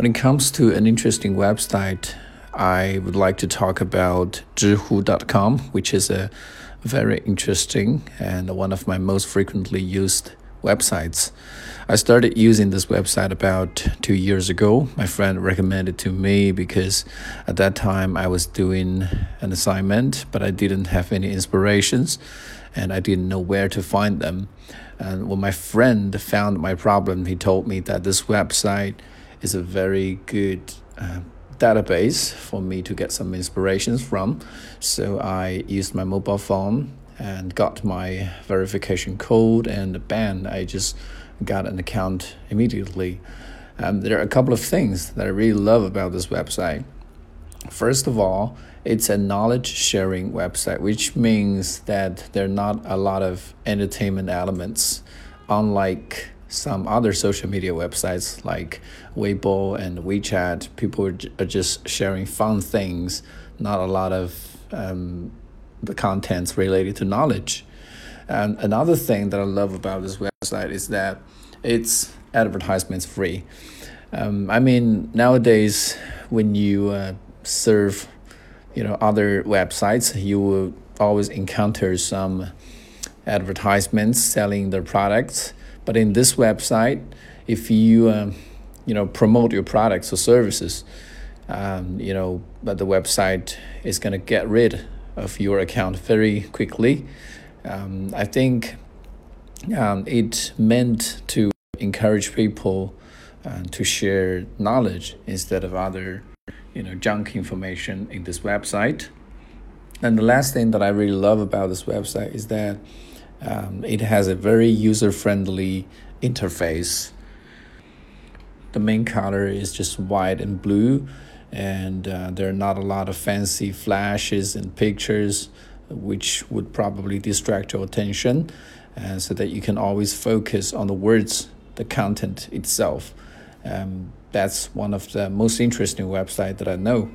When it comes to an interesting website, I would like to talk about Zhihu.com, which is a very interesting and one of my most frequently used websites. I started using this website about two years ago. My friend recommended to me because at that time I was doing an assignment, but I didn't have any inspirations and I didn't know where to find them. And when my friend found my problem, he told me that this website is a very good uh, database for me to get some inspirations from. So I used my mobile phone and got my verification code, and bam, I just got an account immediately. Um, there are a couple of things that I really love about this website. First of all, it's a knowledge sharing website, which means that there are not a lot of entertainment elements, unlike some other social media websites like Weibo and WeChat. People are just sharing fun things, not a lot of um, the contents related to knowledge. And another thing that I love about this website is that it's advertisements free. Um, I mean, nowadays, when you uh, serve you know other websites you will always encounter some advertisements selling their products but in this website if you um, you know promote your products or services um, you know but the website is going to get rid of your account very quickly um, i think um, it meant to encourage people uh, to share knowledge instead of other you know junk information in this website. And the last thing that I really love about this website is that um, it has a very user friendly interface. The main color is just white and blue, and uh, there are not a lot of fancy flashes and pictures, which would probably distract your attention, uh, so that you can always focus on the words, the content itself. Um, that's one of the most interesting websites that I know.